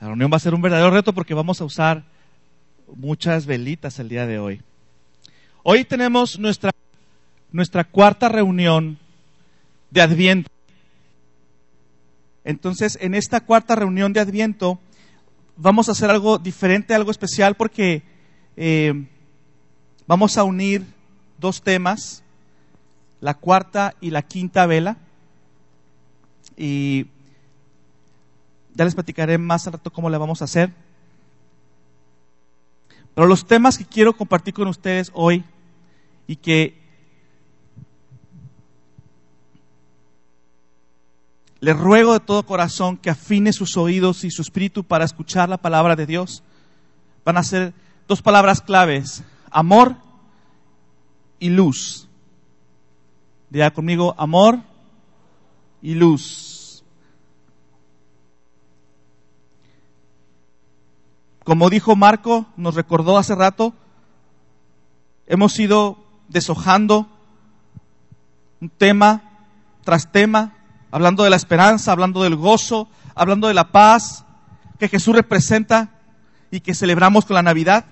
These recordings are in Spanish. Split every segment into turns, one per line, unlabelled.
La reunión va a ser un verdadero reto porque vamos a usar muchas velitas el día de hoy. Hoy tenemos nuestra, nuestra cuarta reunión de Adviento. Entonces, en esta cuarta reunión de Adviento vamos a hacer algo diferente, algo especial, porque eh, vamos a unir dos temas, la cuarta y la quinta vela. Y ya les platicaré más al rato cómo le vamos a hacer. Pero los temas que quiero compartir con ustedes hoy y que les ruego de todo corazón que afine sus oídos y su espíritu para escuchar la palabra de Dios, van a ser dos palabras claves, amor y luz. Diga conmigo, amor y luz. Como dijo Marco, nos recordó hace rato, hemos ido deshojando un tema tras tema, hablando de la esperanza, hablando del gozo, hablando de la paz que Jesús representa y que celebramos con la Navidad.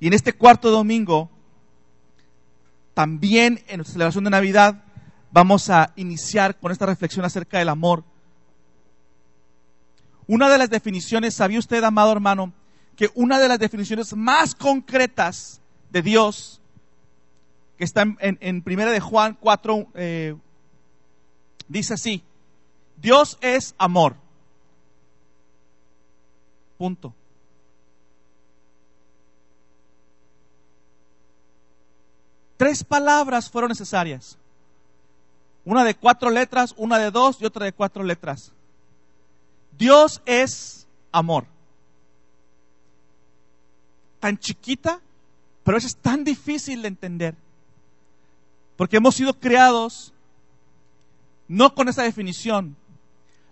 Y en este cuarto domingo, también en nuestra celebración de Navidad, vamos a iniciar con esta reflexión acerca del amor una de las definiciones, ¿sabía usted, amado hermano, que una de las definiciones más concretas de Dios, que está en, Primera de Juan 4, eh, dice así, Dios es amor. Punto. Tres palabras fueron necesarias. Una de cuatro letras, una de dos y otra de cuatro letras. Dios es amor. Tan chiquita, pero eso es tan difícil de entender. Porque hemos sido creados no con esa definición.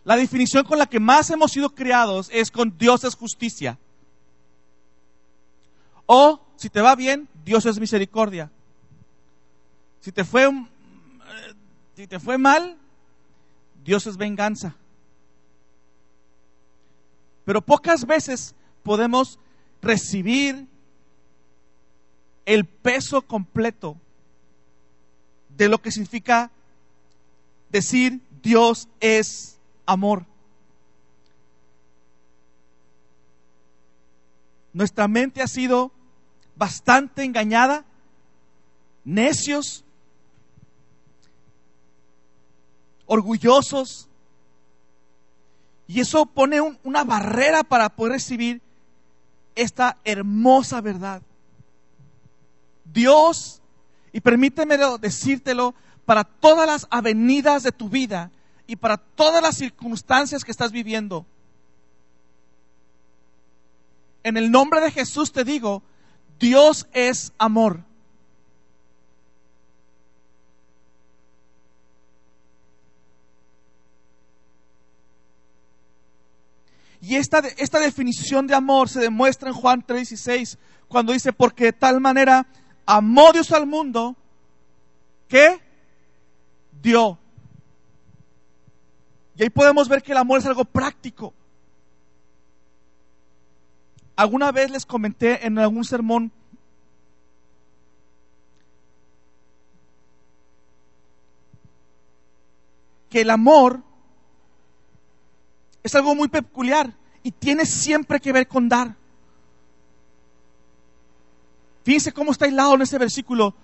La definición con la que más hemos sido creados es con Dios es justicia. O, si te va bien, Dios es misericordia. Si te fue, eh, si te fue mal, Dios es venganza. Pero pocas veces podemos recibir el peso completo de lo que significa decir Dios es amor. Nuestra mente ha sido bastante engañada, necios, orgullosos, y eso pone una barrera para poder recibir esta hermosa verdad. Dios, y permíteme decírtelo, para todas las avenidas de tu vida y para todas las circunstancias que estás viviendo. En el nombre de Jesús te digo, Dios es amor. Y esta, esta definición de amor se demuestra en Juan 3:16, cuando dice, porque de tal manera amó Dios al mundo que dio. Y ahí podemos ver que el amor es algo práctico. Alguna vez les comenté en algún sermón que el amor es algo muy peculiar y tiene siempre que ver con dar. Fíjense cómo está aislado en ese versículo.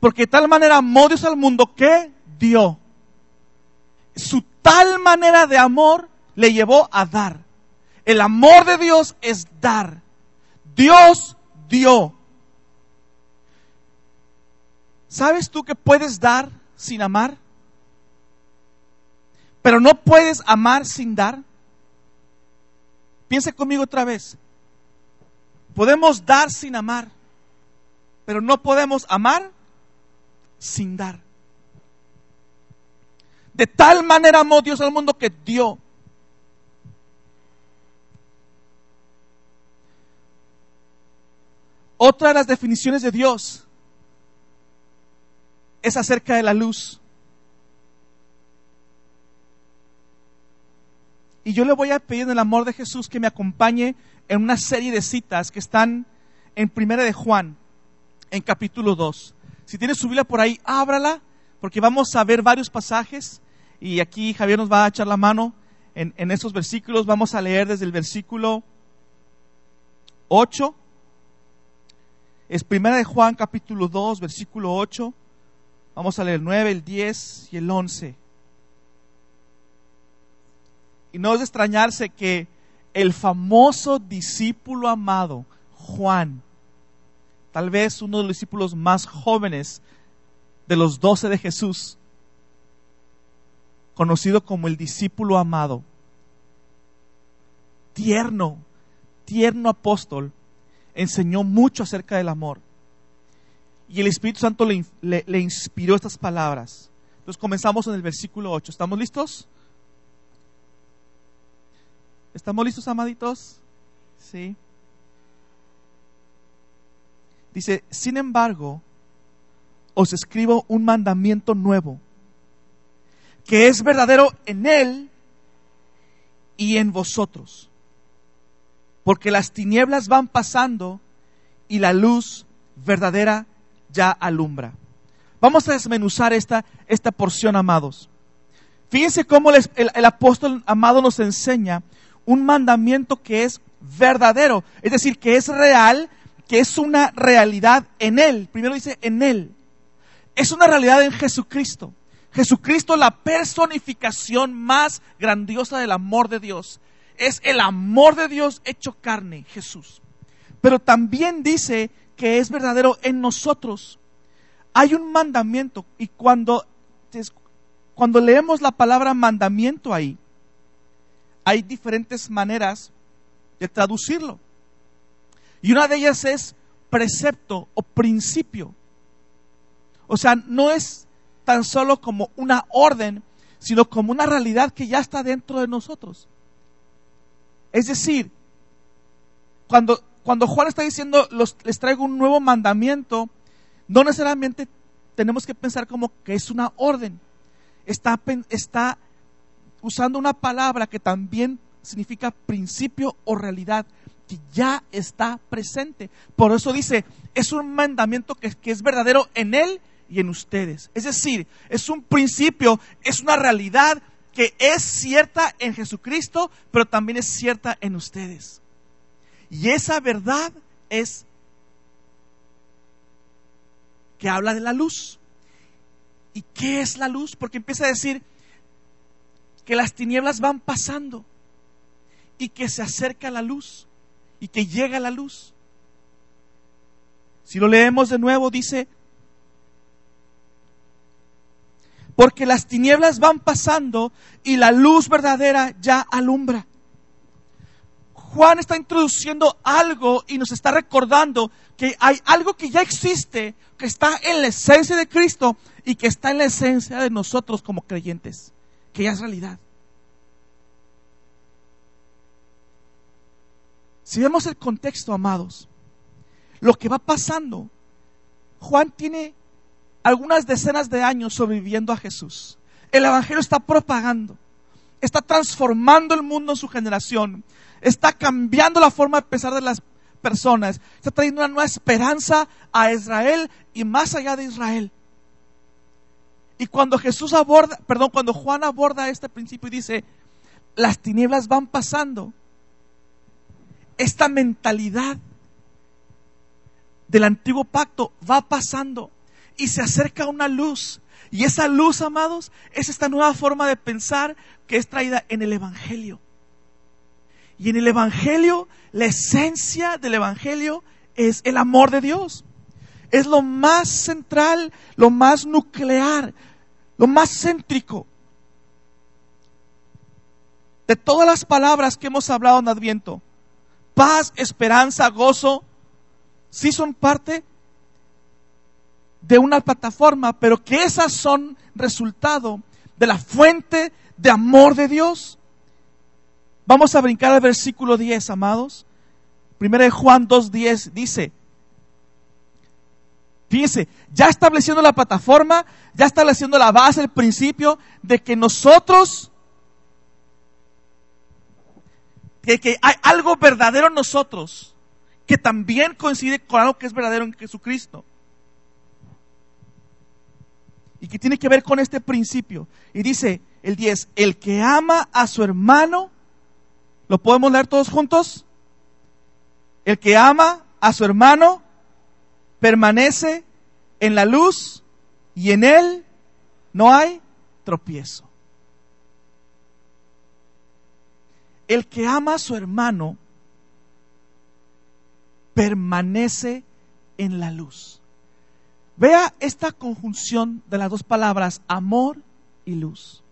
Porque de tal manera amó Dios al mundo que dio. Su tal manera de amor le llevó a dar. El amor de Dios es dar. Dios dio. ¿Sabes tú que puedes dar sin amar? Pero no puedes amar sin dar. Piense conmigo otra vez. Podemos dar sin amar, pero no podemos amar sin dar. De tal manera amó Dios al mundo que dio. Otra de las definiciones de Dios es acerca de la luz. Y yo le voy a pedir en el amor de Jesús que me acompañe en una serie de citas que están en Primera de Juan, en capítulo 2. Si tiene su Biblia por ahí, ábrala, porque vamos a ver varios pasajes y aquí Javier nos va a echar la mano en, en esos versículos. Vamos a leer desde el versículo 8. Es Primera de Juan, capítulo 2, versículo 8. Vamos a leer el 9, el 10 y el 11. Y no es de extrañarse que el famoso discípulo amado, Juan, tal vez uno de los discípulos más jóvenes de los doce de Jesús, conocido como el discípulo amado, tierno, tierno apóstol, enseñó mucho acerca del amor. Y el Espíritu Santo le, inspiró estas palabras. Entonces comenzamos en el versículo 8. ¿Estamos listos? ¿Estamos listos, amaditos? Sí. Dice, sin embargo, os escribo un mandamiento nuevo, que es verdadero en Él y en vosotros, porque las tinieblas van pasando y la luz verdadera ya alumbra. Vamos a desmenuzar esta, esta porción, amados. Fíjense cómo el, el apóstol amado nos enseña un mandamiento que es verdadero, es decir, que es real, que es una realidad en Él. Primero dice en Él. Es una realidad en Jesucristo. Jesucristo, la personificación más grandiosa del amor de Dios. Es el amor de Dios hecho carne, Jesús. Pero también dice que es verdadero en nosotros. Hay un mandamiento y cuando, cuando leemos la palabra mandamiento ahí, hay diferentes maneras de traducirlo. Y una de ellas es precepto o principio. O sea, no es tan solo como una orden, sino como una realidad que ya está dentro de nosotros. Es decir, cuando, cuando Juan está diciendo, les traigo un nuevo mandamiento, no necesariamente tenemos que pensar como que es una orden. Está, está usando una palabra que también significa principio o realidad que ya está presente. Por eso dice, es un mandamiento que, que, es verdadero en Él y en ustedes. Es decir, es un principio, es una realidad que es cierta en Jesucristo, pero también es cierta en ustedes. Y esa verdad es que habla de la luz. ¿Y qué es la luz? Porque empieza a decir, que las tinieblas van pasando y que se acerca la luz y que llega la luz. Si lo leemos de nuevo, dice, porque las tinieblas van pasando y la luz verdadera ya alumbra. Juan está introduciendo algo y nos está recordando que hay algo que ya existe, que está en la esencia de Cristo y que está en la esencia de nosotros como creyentes que ya es realidad. Si vemos el contexto, amados, lo que va pasando, Juan tiene algunas decenas de años sobreviviendo a Jesús. El Evangelio está propagando, está transformando el mundo en su generación, está cambiando la forma de pensar de las personas, está trayendo una nueva esperanza a Israel y más allá de Israel. Y cuando Jesús aborda, perdón, cuando Juan aborda este principio y dice, las tinieblas van pasando, esta mentalidad del antiguo pacto va pasando y se acerca una luz. Y esa luz, amados, es esta nueva forma de pensar que es traída en el Evangelio. Y en el Evangelio, la esencia del Evangelio es el amor de Dios es lo más central, lo más nuclear, lo más céntrico. De todas las palabras que hemos hablado en Adviento, paz, esperanza, gozo, sí son parte de una plataforma, pero que esas son resultado de la fuente de amor de Dios. Vamos a brincar al versículo 10, amados. Primero de Juan 2.10 dice, Fíjense, ya estableciendo la plataforma, ya estableciendo la base, el principio de que nosotros que, que hay algo verdadero en nosotros que también coincide con algo que es verdadero en Jesucristo. Y que tiene que ver con este principio. Y dice el 10, el que ama a su hermano, ¿lo podemos leer todos juntos? El que ama a su hermano permanece en la luz y en él no hay tropiezo. El que ama a su hermano permanece en la luz. Vea esta conjunción de las dos palabras, amor y luz.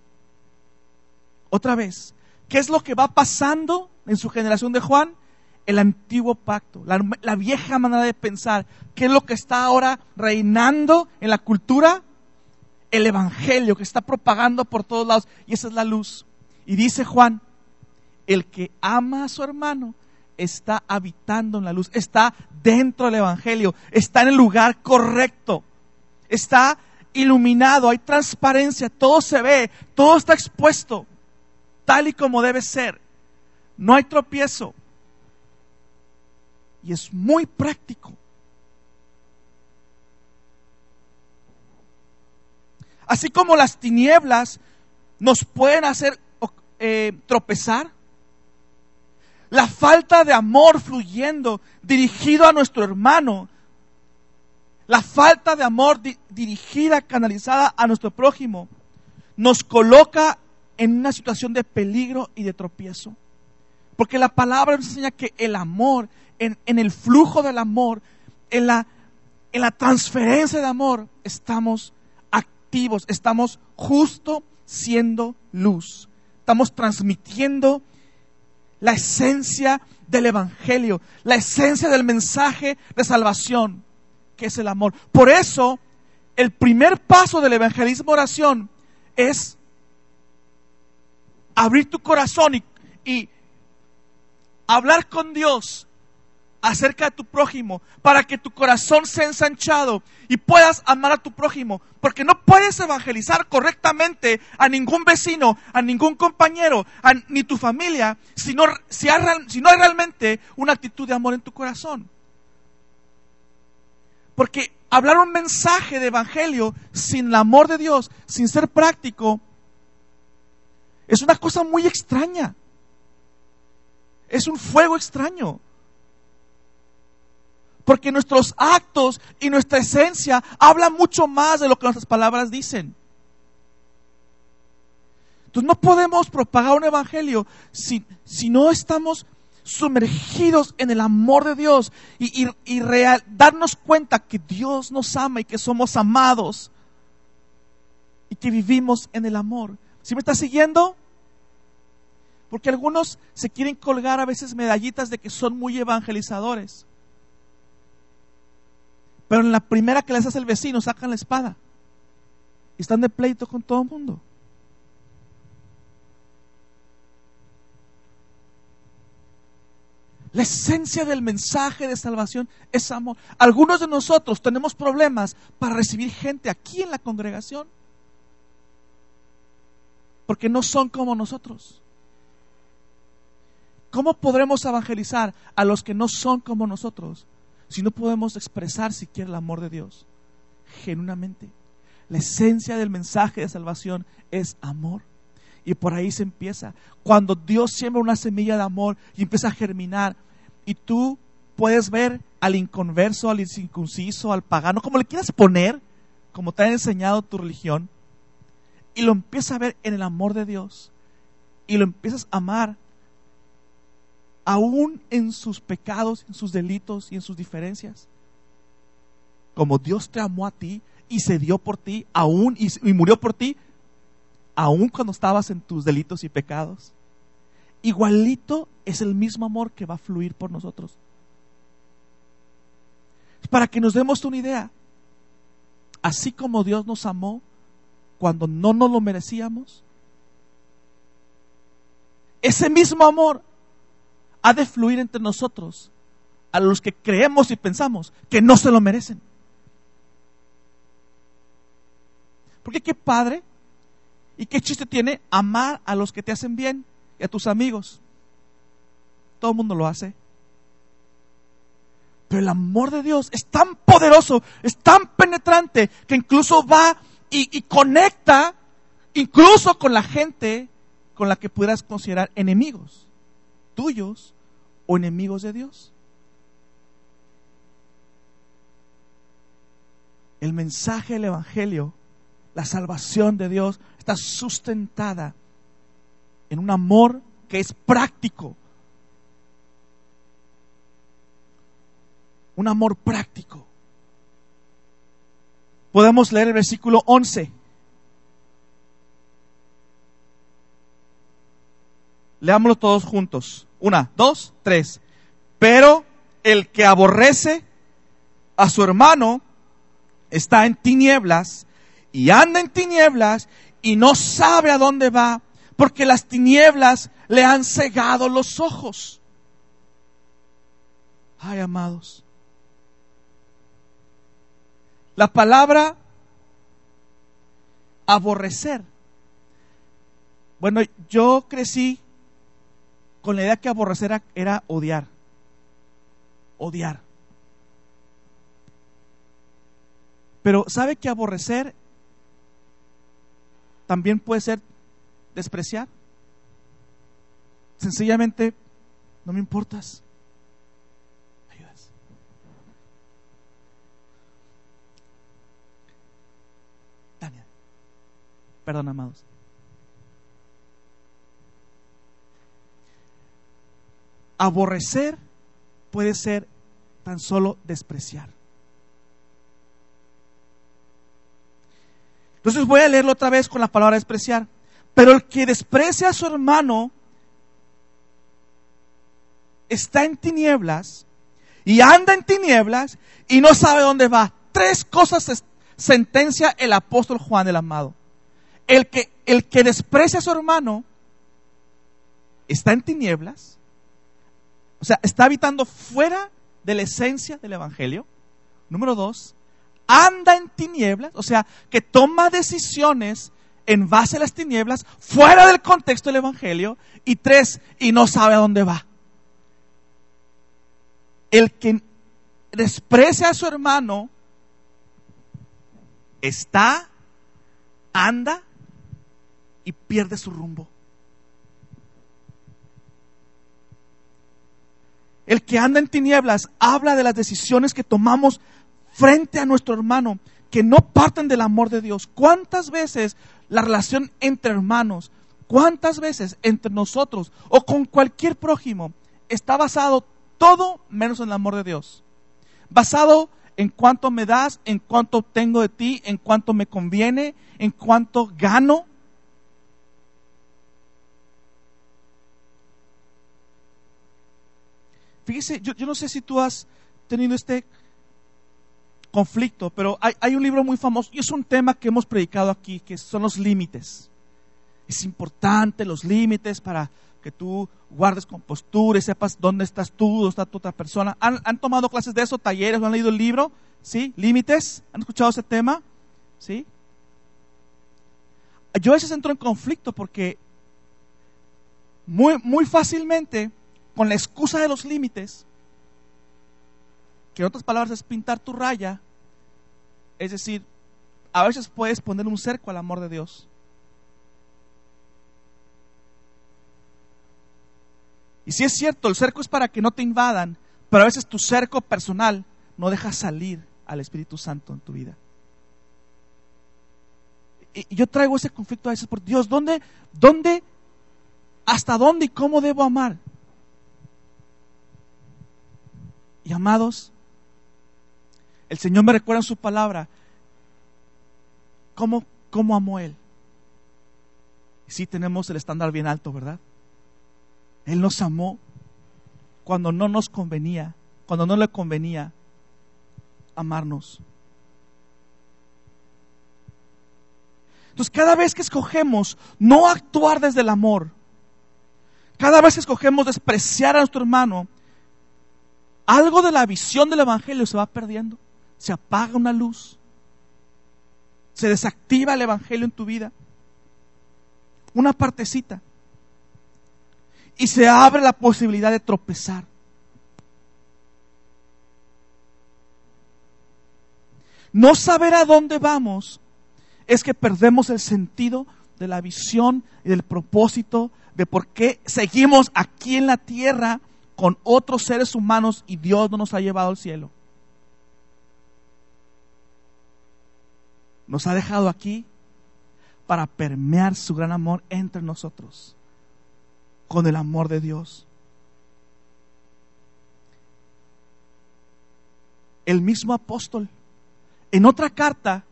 Otra vez, ¿qué es lo que va pasando en su generación de Juan? El antiguo pacto, la, vieja manera de pensar. ¿Qué es lo que está ahora reinando en la cultura? El Evangelio que está propagando por todos lados. Y esa es la luz. Y dice Juan, el que ama a su hermano está habitando en la luz, está dentro del Evangelio, está en el lugar correcto, está iluminado, hay transparencia, todo se ve, todo está expuesto, tal y como debe ser. No hay tropiezo. Y es muy práctico. Así como las tinieblas nos pueden hacer eh, tropezar, la falta de amor fluyendo dirigido a nuestro hermano, la falta de amor dirigida, canalizada a nuestro prójimo, nos coloca en una situación de peligro y de tropiezo. Porque la palabra nos enseña que el amor, en, el flujo del amor, en la, en la transferencia de amor, estamos activos, estamos justo siendo luz. Estamos transmitiendo la esencia del Evangelio, la esencia del mensaje de salvación, que es el amor. Por eso, el primer paso del evangelismo oración es abrir tu corazón y hablar con Dios acerca de tu prójimo, para que tu corazón sea ensanchado y puedas amar a tu prójimo, porque no puedes evangelizar correctamente a ningún vecino, a ningún compañero, ni tu familia, si no, si, si no hay realmente una actitud de amor en tu corazón. Porque hablar un mensaje de evangelio sin el amor de Dios, sin ser práctico, es una cosa muy extraña. Es un fuego extraño. Porque nuestros actos y nuestra esencia hablan mucho más de lo que nuestras palabras dicen. Entonces no podemos propagar un evangelio si, si no estamos sumergidos en el amor de Dios y, y, real, darnos cuenta que Dios nos ama y que somos amados y que vivimos en el amor. ¿Sí me está siguiendo? Porque algunos se quieren colgar a veces medallitas de que son muy evangelizadores. Pero en la primera que les hace el vecino, sacan la espada. Y están de pleito con todo el mundo. La esencia del mensaje de salvación es amor. Algunos de nosotros tenemos problemas para recibir gente aquí en la congregación. Porque no son como nosotros. ¿Cómo podremos evangelizar a los que no son como nosotros? Si no podemos expresar siquiera el amor de Dios genuinamente. La esencia del mensaje de salvación es amor. Y por ahí se empieza. Cuando Dios siembra una semilla de amor y empieza a germinar, y tú puedes ver al inconverso, al incircunciso, al pagano, como le quieras poner, como te ha enseñado tu religión, y lo empiezas a ver en el amor de Dios, y lo empiezas a amar aún en sus pecados, en sus delitos y en sus diferencias. Como Dios te amó a ti y se dio por ti, aún y, murió por ti, aún cuando estabas en tus delitos y pecados. Igualito es el mismo amor que va a fluir por nosotros. Para que nos demos una idea, así como Dios nos amó cuando no nos lo merecíamos, ese mismo amor ha de fluir entre nosotros a los que creemos y pensamos que no se lo merecen. Porque qué padre y qué chiste tiene amar a los que te hacen bien y a tus amigos. todo el mundo lo hace. Pero el amor de Dios es tan poderoso, es tan penetrante, que incluso va y, y conecta incluso con la gente con la que pudieras considerar enemigos tuyos o enemigos de Dios. El mensaje del Evangelio, la salvación de Dios, está sustentada en un amor que es práctico. Un amor práctico. Podemos leer el versículo 11. Leámoslo todos juntos. Una, dos, tres. Pero el que aborrece a su hermano está en tinieblas y anda en tinieblas y no sabe a dónde va porque las tinieblas le han cegado los ojos. Ay, amados. La palabra aborrecer. Bueno, yo crecí con la idea que aborrecer era, odiar. Odiar. Pero ¿sabe que aborrecer también puede ser despreciar? Sencillamente, no me importas. Ayudas. Tania. Perdón, amados. Aborrecer puede ser tan solo despreciar. Entonces voy a leerlo otra vez con la palabra despreciar. Pero el que desprecia a su hermano está en tinieblas y anda en tinieblas y no sabe dónde va. Tres cosas sentencia el apóstol Juan el amado. El que, el que desprecia a su hermano está en tinieblas o sea, está habitando fuera de la esencia del Evangelio. Número dos, anda en tinieblas, o sea, que toma decisiones en base a las tinieblas, fuera del contexto del Evangelio. Y tres, y no sabe a dónde va. El que desprecia a su hermano está, anda y pierde su rumbo. El que anda en tinieblas habla de las decisiones que tomamos frente a nuestro hermano, que no parten del amor de Dios. ¿Cuántas veces la relación entre hermanos, cuántas veces entre nosotros o con cualquier prójimo está basado todo menos en el amor de Dios? Basado en cuánto me das, en cuánto obtengo de ti, en cuánto me conviene, en cuánto gano. Fíjese, yo, no sé si tú has tenido este conflicto, pero hay, un libro muy famoso y es un tema que hemos predicado aquí, que son los límites. Es importante los límites para que tú guardes compostura y sepas dónde estás tú, dónde está tu otra persona. ¿Han, ¿Han, tomado clases de eso, talleres, han leído el libro? ¿Sí? ¿Límites? ¿Han escuchado ese tema? ¿Sí? Yo a veces entro en conflicto porque muy, muy fácilmente con la excusa de los límites, que en otras palabras es pintar tu raya, es decir, a veces puedes poner un cerco al amor de Dios. Y si es cierto, el cerco es para que no te invadan, pero a veces tu cerco personal no deja salir al Espíritu Santo en tu vida. Y yo traigo ese conflicto a veces por Dios, ¿dónde, dónde, hasta dónde y cómo debo amar? Y amados, el Señor me recuerda en su palabra cómo, cómo amó Él. Sí tenemos el estándar bien alto, ¿verdad? Él nos amó cuando no nos convenía, cuando no le convenía amarnos. Entonces, cada vez que escogemos no actuar desde el amor, cada vez que escogemos despreciar a nuestro hermano, algo de la visión del Evangelio se va perdiendo. Se apaga una luz. Se desactiva el Evangelio en tu vida. Una partecita. y se abre la posibilidad de tropezar. No saber a dónde vamos es que perdemos el sentido de la visión y del propósito de por qué seguimos aquí en la tierra con otros seres humanos y Dios no nos ha llevado al cielo. Nos ha dejado aquí para permear su gran amor entre nosotros, con el amor de Dios. El mismo apóstol, en otra carta,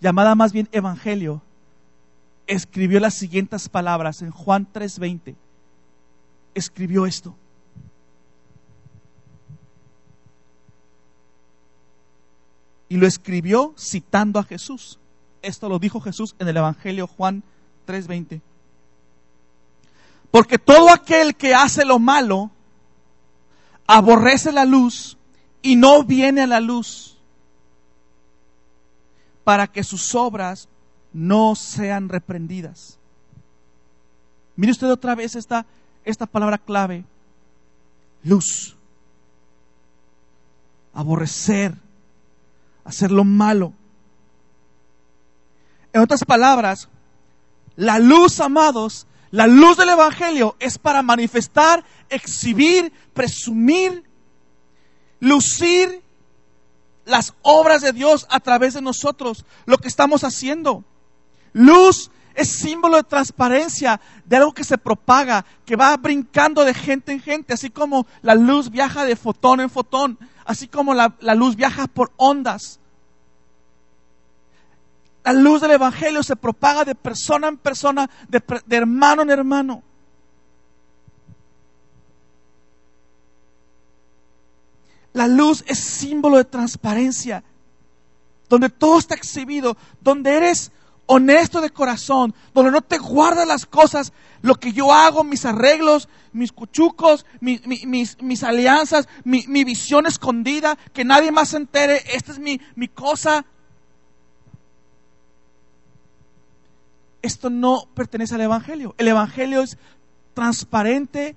llamada más bien Evangelio, escribió las siguientes palabras en Juan 3:20. Escribió esto. Y lo escribió citando a Jesús. Esto lo dijo Jesús en el Evangelio Juan 3:20. Porque todo aquel que hace lo malo aborrece la luz y no viene a la luz para que sus obras no sean reprendidas. Mire usted otra vez esta, esta palabra clave, luz, aborrecer, hacer lo malo. En otras palabras, la luz, amados, la luz del Evangelio es para manifestar, exhibir, presumir, lucir las obras de Dios a través de nosotros, lo que estamos haciendo. Luz es símbolo de transparencia, de algo que se propaga, que va brincando de gente en gente, así como la luz viaja de fotón en fotón, así como la, luz viaja por ondas. La luz del Evangelio se propaga de persona en persona, de, de hermano en hermano. La luz es símbolo de transparencia, donde todo está exhibido, donde eres honesto de corazón, donde no te guardas las cosas, lo que yo hago, mis arreglos, mis cuchucos, mis, alianzas, mi, mi, visión escondida, que nadie más se entere, esta es mi, mi cosa. esto no pertenece al Evangelio. El Evangelio es transparente,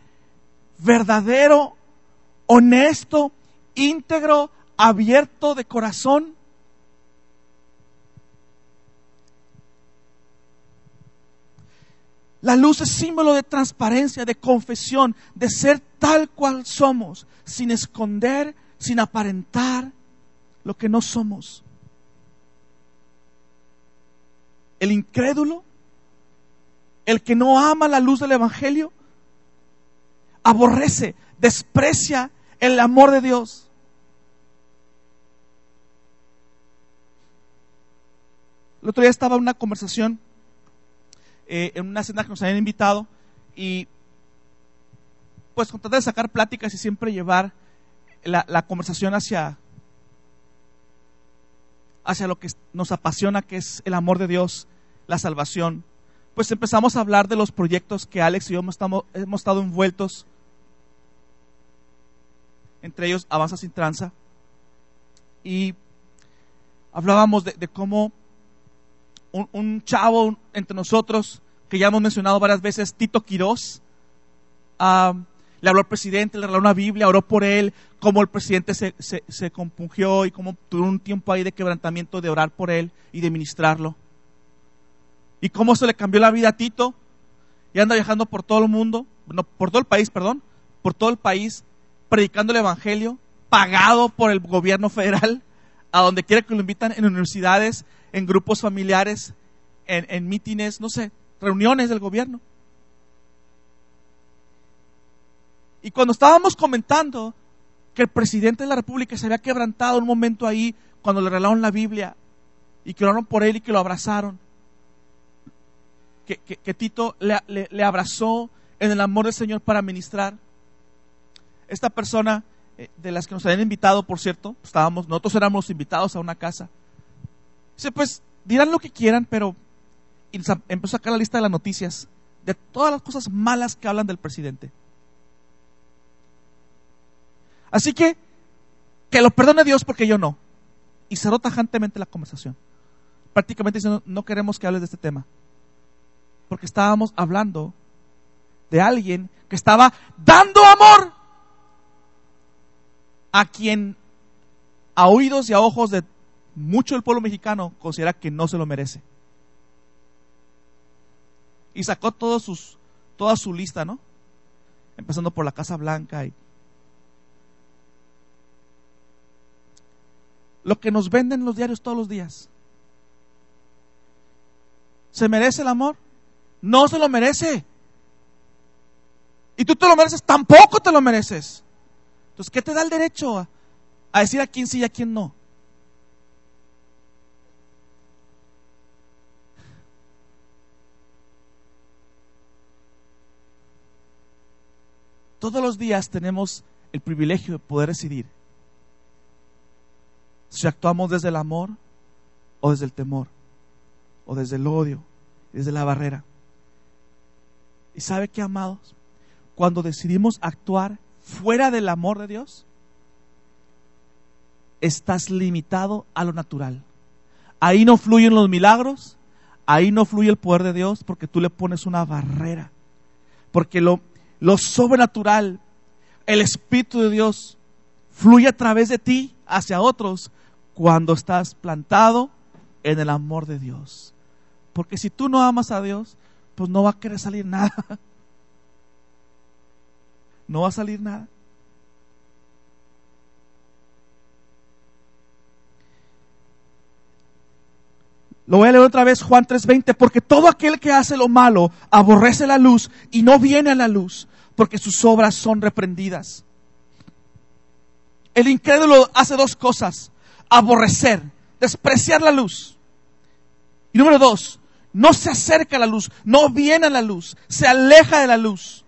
verdadero, honesto, íntegro, abierto de corazón. La luz es símbolo de transparencia, de confesión, de ser tal cual somos, sin esconder, sin aparentar lo que no somos. El incrédulo el que no ama la luz del Evangelio, aborrece, desprecia el amor de Dios. El otro día estaba en una conversación, eh, en una cena que nos habían invitado, y pues con de sacar pláticas y siempre llevar la, la conversación hacia, hacia lo que nos apasiona, que es el amor de Dios, la salvación pues empezamos a hablar de los proyectos que Alex y yo hemos estado, envueltos, entre ellos Avanza sin Tranza, y hablábamos de, cómo un, chavo entre nosotros, que ya hemos mencionado varias veces, Tito Quirós, ah, le habló al presidente, le regaló una Biblia, oró por él, cómo el presidente se, se compungió y cómo tuvo un tiempo ahí de quebrantamiento de orar por él y de ministrarlo. Y cómo se le cambió la vida a Tito. Y anda viajando por todo el mundo, no, por todo el país, perdón, por todo el país, predicando el Evangelio, pagado por el gobierno federal, a donde quiera que lo invitan, en universidades, en grupos familiares, en, en mítines, no sé, reuniones del gobierno. Y cuando estábamos comentando que el presidente de la República se había quebrantado un momento ahí, cuando le regalaron la Biblia, y que oraron por él y que lo abrazaron, que, Tito le, abrazó en el amor del Señor para ministrar. Esta persona, de las que nos habían invitado, por cierto, estábamos, nosotros éramos invitados a una casa. Dice, pues dirán lo que quieran, pero empezó a sacar la lista de las noticias, de todas las cosas malas que hablan del presidente. Así que, que lo perdone Dios porque yo no. Y cerró tajantemente la conversación. Prácticamente diciendo, no queremos que hables de este tema porque estábamos hablando de alguien que estaba dando amor a quien a oídos y a ojos de mucho del pueblo mexicano considera que no se lo merece. Y sacó sus, toda su lista, ¿no? Empezando por la Casa Blanca y lo que nos venden los diarios todos los días. ¿Se merece el amor? No se lo merece. Y tú te lo mereces, tampoco te lo mereces. Entonces, ¿qué te da el derecho a, a decir a quién sí y a quién no? Todos los días tenemos el privilegio de poder decidir si actuamos desde el amor o desde el temor, o desde el odio, desde la barrera. ¿Y sabe qué, amados? Cuando decidimos actuar fuera del amor de Dios, estás limitado a lo natural. Ahí no fluyen los milagros, ahí no fluye el poder de Dios porque tú le pones una barrera. Porque lo, lo sobrenatural, el Espíritu de Dios, fluye a través de ti hacia otros cuando estás plantado en el amor de Dios. Porque si tú no amas a Dios, pues no va a querer salir nada. No va a salir nada. Lo voy a leer otra vez, Juan 3:20, porque todo aquel que hace lo malo aborrece la luz y no viene a la luz, porque sus obras son reprendidas. El incrédulo hace dos cosas, aborrecer, despreciar la luz. Y número dos, no se acerca a la luz, no viene a la luz, se aleja de la luz.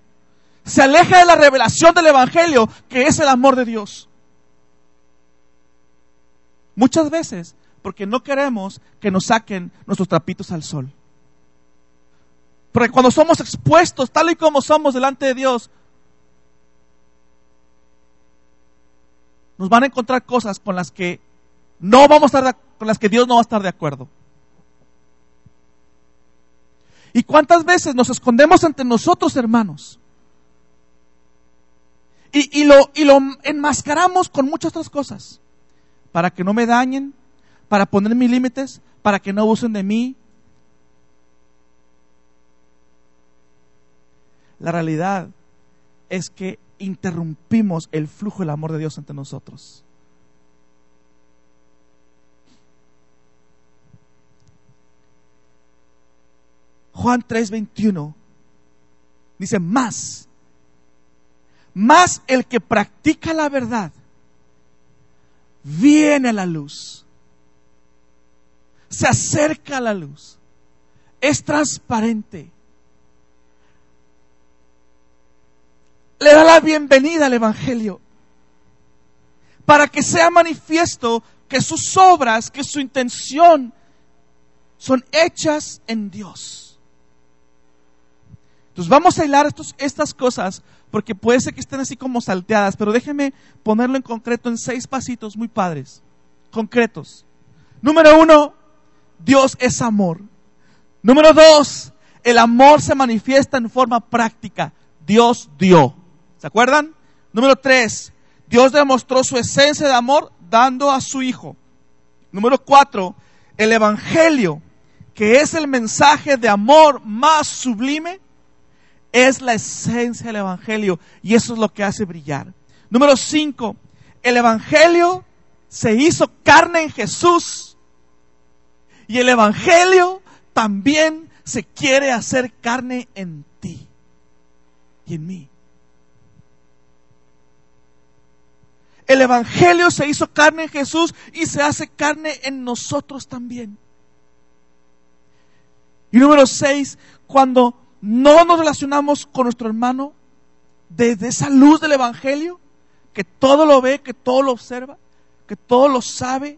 Se aleja de la revelación del Evangelio, que es el amor de Dios. Muchas veces porque no queremos que nos saquen nuestros trapitos al sol. Porque cuando somos expuestos tal y como somos delante de Dios, nos van a encontrar cosas con las que no vamos a estar con las que Dios no va a estar de acuerdo. ¿Y cuántas veces nos escondemos ante nosotros, hermanos? Y, y, lo, y lo enmascaramos con muchas otras cosas. Para que no me dañen, para poner mis límites, para que no abusen de mí. La realidad es que interrumpimos el flujo del amor de Dios entre nosotros. Juan 3:21 dice, más, más el que practica la verdad viene a la luz. Se acerca a la luz, es transparente, le da la bienvenida al Evangelio para que sea manifiesto que sus obras, que su intención son hechas en Dios. Entonces vamos a hilar estos, estas cosas porque puede ser que estén así como salteadas, pero déjeme ponerlo en concreto en seis pasitos muy padres, concretos. Número uno, Dios es amor. Número dos, el amor se manifiesta en forma práctica. Dios dio. ¿Se acuerdan? Número tres, Dios demostró su esencia de amor dando a su Hijo. Número cuatro, el Evangelio, que es el mensaje de amor más sublime, es la esencia del Evangelio y eso es lo que hace brillar. Número cinco, el Evangelio se hizo carne en Jesús y el Evangelio también se quiere hacer carne en ti y en mí. El Evangelio se hizo carne en Jesús y se hace carne en nosotros también. Y número seis, cuando no nos relacionamos con nuestro hermano desde esa luz del Evangelio, que todo lo ve, que todo lo observa, que todo lo sabe,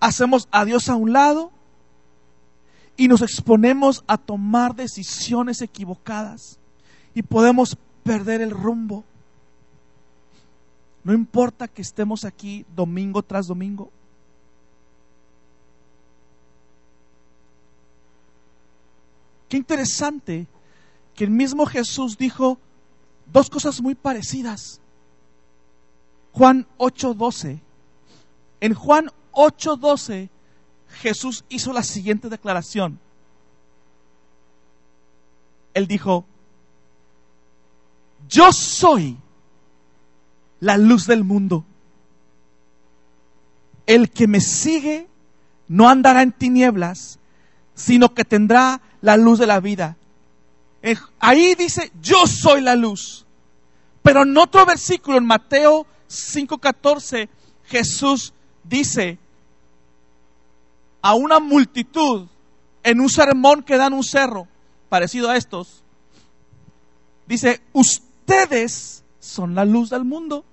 hacemos a Dios a un lado y nos exponemos a tomar decisiones equivocadas y podemos perder el rumbo. No importa que estemos aquí domingo tras domingo. Qué interesante que el mismo Jesús dijo dos cosas muy parecidas. Juan 8:12. En Juan 8:12 Jesús hizo la siguiente declaración. Él dijo, yo soy la luz del mundo. El que me sigue no andará en tinieblas, sino que tendrá la luz de la vida. Ahí dice, yo soy la luz. Pero en otro versículo, en Mateo 5:14, Jesús dice a una multitud en un sermón que da en un cerro, parecido a estos, dice, ustedes son la luz del mundo.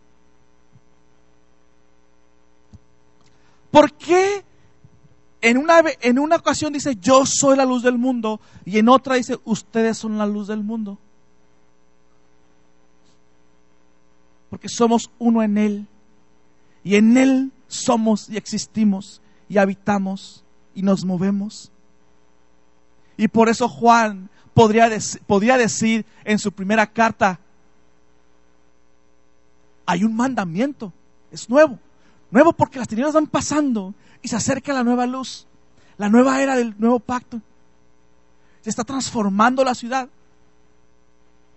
¿Por qué en una, en una ocasión dice, yo soy la luz del mundo, y en otra dice, ustedes son la luz del mundo? Porque somos uno en Él, y en Él somos y existimos y habitamos y nos movemos. Y por eso Juan podría, podría decir en su primera carta, hay un mandamiento, es nuevo, nuevo porque las tinieblas van pasando y se acerca la nueva luz, la nueva era del nuevo pacto. Se está transformando la ciudad.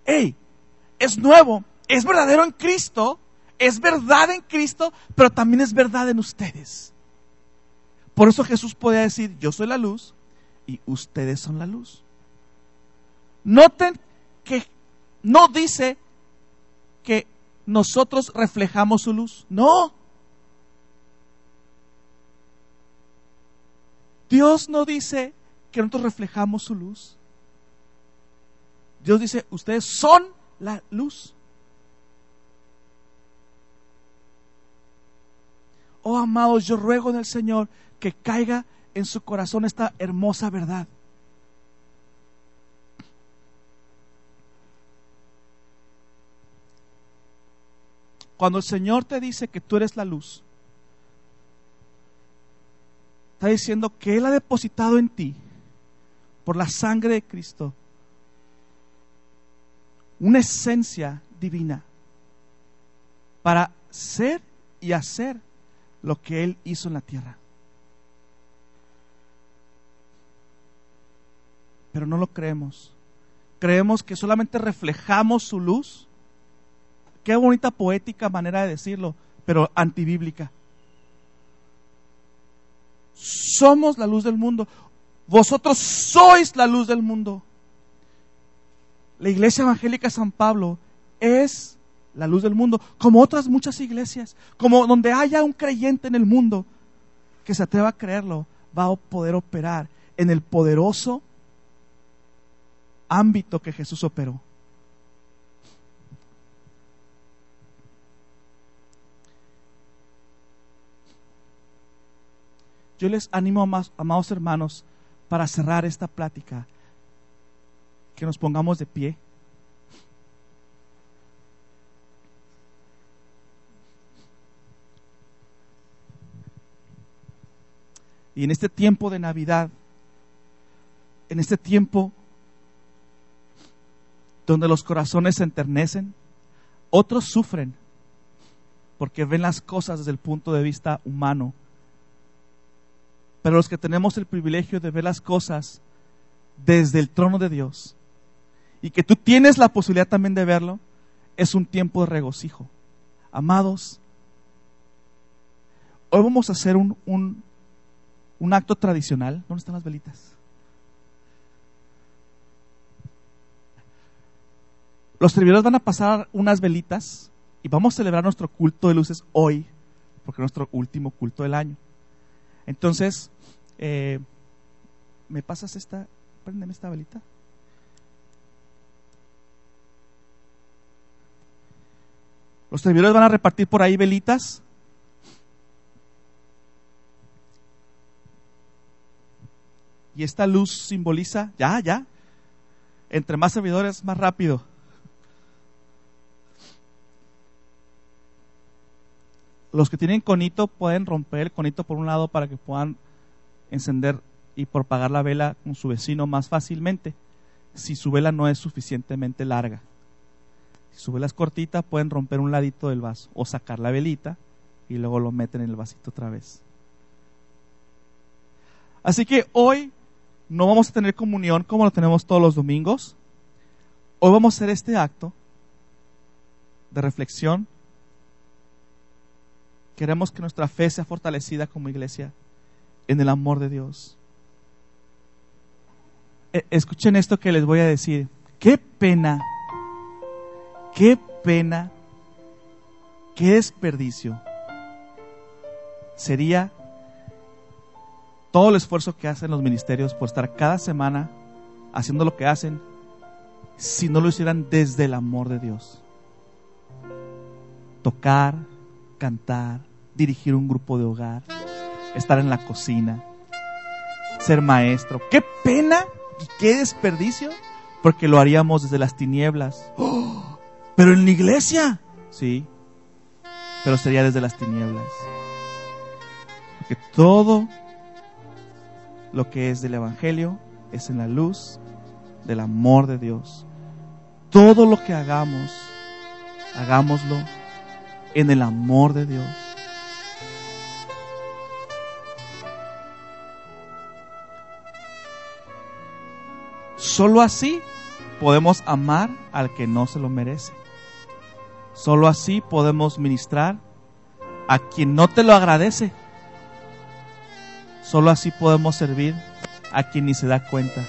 ¡Ey! Es nuevo, es verdadero en Cristo, es verdad en Cristo, pero también es verdad en ustedes. Por eso Jesús podía decir, yo soy la luz y ustedes son la luz. Noten que no dice que nosotros reflejamos su luz. No. Dios no dice que nosotros reflejamos su luz. Dios dice, ustedes son la luz. Oh amados, yo ruego en el Señor que caiga en su corazón esta hermosa verdad. Cuando el Señor te dice que tú eres la luz, está diciendo que Él ha depositado en ti, por la sangre de Cristo, una esencia divina para ser y hacer lo que Él hizo en la tierra. Pero no lo creemos. Creemos que solamente reflejamos su luz. Qué bonita poética manera de decirlo, pero antibíblica somos la luz del mundo. Vosotros sois la luz del mundo. La iglesia evangélica San Pablo es la luz del mundo, como otras muchas iglesias, como donde haya un creyente en el mundo que se atreva a creerlo, va a poder operar en el poderoso ámbito que Jesús operó. Yo les animo, amados hermanos, para cerrar esta plática, que nos pongamos de pie. Y en este tiempo de Navidad, en este tiempo donde los corazones se enternecen, otros sufren porque ven las cosas desde el punto de vista humano pero los que tenemos el privilegio de ver las cosas desde el trono de Dios y que tú tienes la posibilidad también de verlo, es un tiempo de regocijo. Amados, hoy vamos a hacer un, un, acto tradicional. ¿Dónde están las velitas? Los servidores van a pasar unas velitas y vamos a celebrar nuestro culto de luces hoy, porque es nuestro último culto del año. Entonces, eh, ¿me pasas esta? Préndeme esta velita. Los servidores van a repartir por ahí velitas. Y esta luz simboliza, ya, ya, entre más servidores, más rápido. Los que tienen conito pueden romper el conito por un lado para que puedan encender y propagar la vela con su vecino más fácilmente. si su vela no es suficientemente larga. Si su vela es cortita, pueden romper un ladito del vaso o sacar la velita y luego lo meten en el vasito otra vez. Así que hoy no vamos a tener comunión como lo tenemos todos los domingos. Hoy vamos a hacer este acto de reflexión. Queremos que nuestra fe sea fortalecida como iglesia en el amor de Dios. E, escuchen esto que les voy a decir. Qué pena, qué pena, qué desperdicio sería todo el esfuerzo que hacen los ministerios por estar cada semana haciendo lo que hacen si no lo hicieran desde el amor de Dios. Tocar, cantar, dirigir un grupo de hogar, estar en la cocina, ser maestro. ¡Qué pena y qué desperdicio! Porque lo haríamos desde las tinieblas. ¡Oh! Pero en la iglesia, sí, pero sería desde las tinieblas. Porque todo lo que es del Evangelio es en la luz del amor de Dios. Todo lo que hagamos, hagámoslo en el amor de Dios. Solo así podemos amar al que no se lo merece. Solo así podemos ministrar a quien no te lo agradece. Solo así podemos servir a quien ni se da cuenta.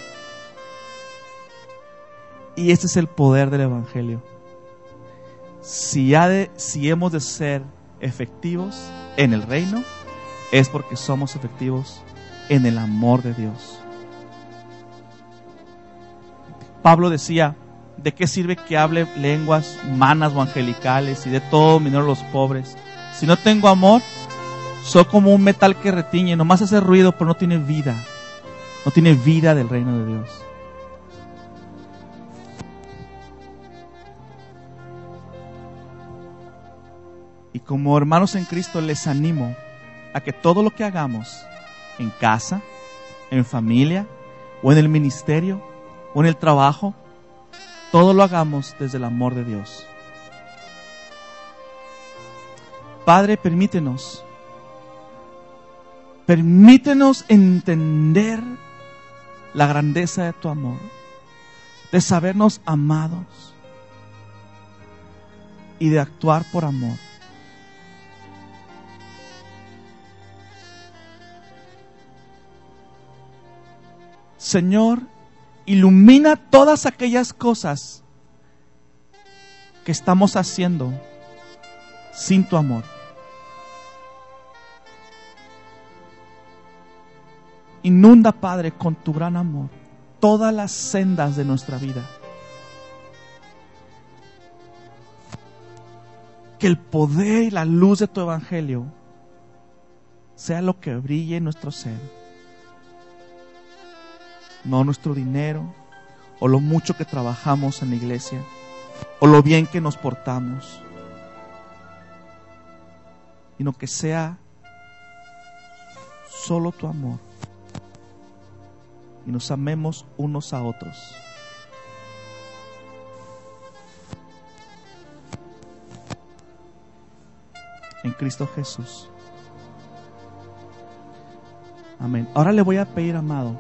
Y ese es el poder del Evangelio. Si, de, si hemos de ser efectivos en el reino, es porque somos efectivos en el amor de Dios. Pablo decía, ¿de qué sirve que hable lenguas humanas o angelicales y de todo menor los pobres? Si no tengo amor, soy como un metal que retiñe, nomás hace ruido, pero no tiene vida. No tiene vida del reino de Dios. Y como hermanos en Cristo les animo a que todo lo que hagamos en casa, en familia, o en el ministerio, o en el trabajo, todo lo hagamos desde el amor de Dios. Padre, permítenos Permítenos entender la grandeza de tu amor, de sabernos amados y de actuar por amor. Señor, ilumina todas aquellas cosas que estamos haciendo sin tu amor. Inunda, Padre, con tu gran amor todas las sendas de nuestra vida. Que el poder y la luz de tu Evangelio sea lo que brille en nuestro ser. No nuestro dinero o lo mucho que trabajamos en la iglesia o lo bien que nos portamos, sino que sea solo tu amor y nos amemos unos a otros. En Cristo Jesús. Amén. Ahora le voy a pedir, amado,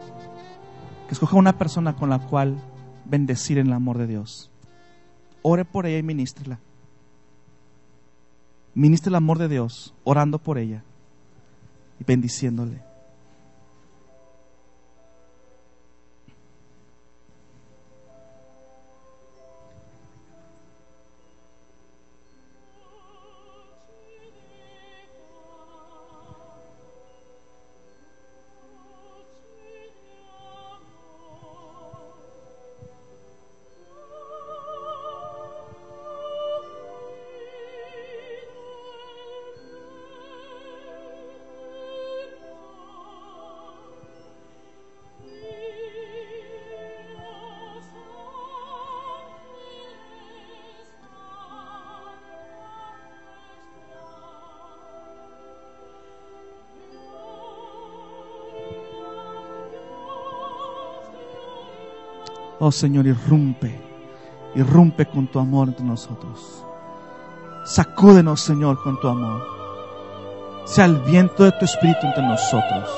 que escoja una persona con la cual bendecir en el amor de Dios. Ore por ella y ministrela. Ministre el amor de Dios, orando por ella y bendiciéndole. Oh Señor, irrumpe, irrumpe con tu amor entre nosotros. Sacúdenos, Señor, con tu amor. Sea el viento de tu espíritu entre nosotros.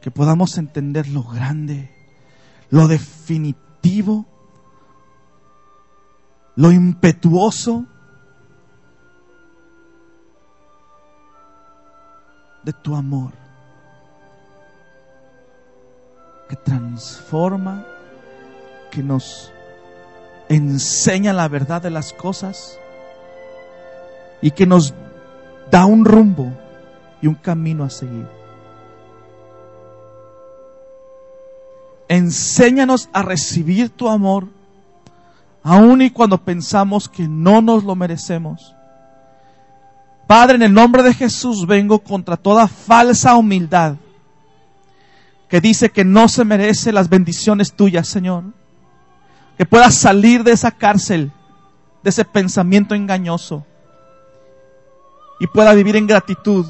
que podamos entender lo grande, lo definitivo, lo impetuoso de tu amor, que transforma, que nos enseña la verdad de las cosas y que nos da un rumbo y un camino a seguir. Enséñanos a recibir tu amor, aun y cuando pensamos que no nos lo merecemos. Padre, en el nombre de Jesús vengo contra toda falsa humildad que dice que no se merece las bendiciones tuyas, Señor. Que pueda salir de esa cárcel, de ese pensamiento engañoso y pueda vivir en gratitud,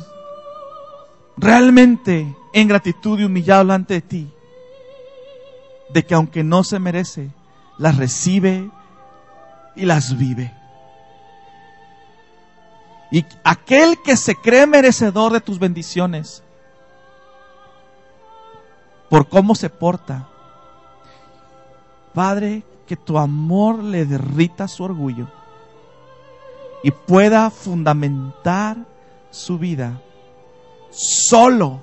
realmente en gratitud y humillado delante de ti de que aunque no se merece, las recibe y las vive. Y aquel que se cree merecedor de tus bendiciones, por cómo se porta, Padre, que tu amor le derrita su orgullo y pueda fundamentar su vida solo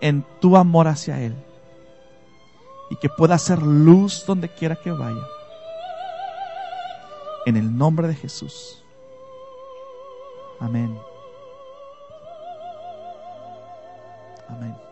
en tu amor hacia Él y que pueda hacer luz donde quiera que vaya. En el nombre de Jesús. Amén. Amén.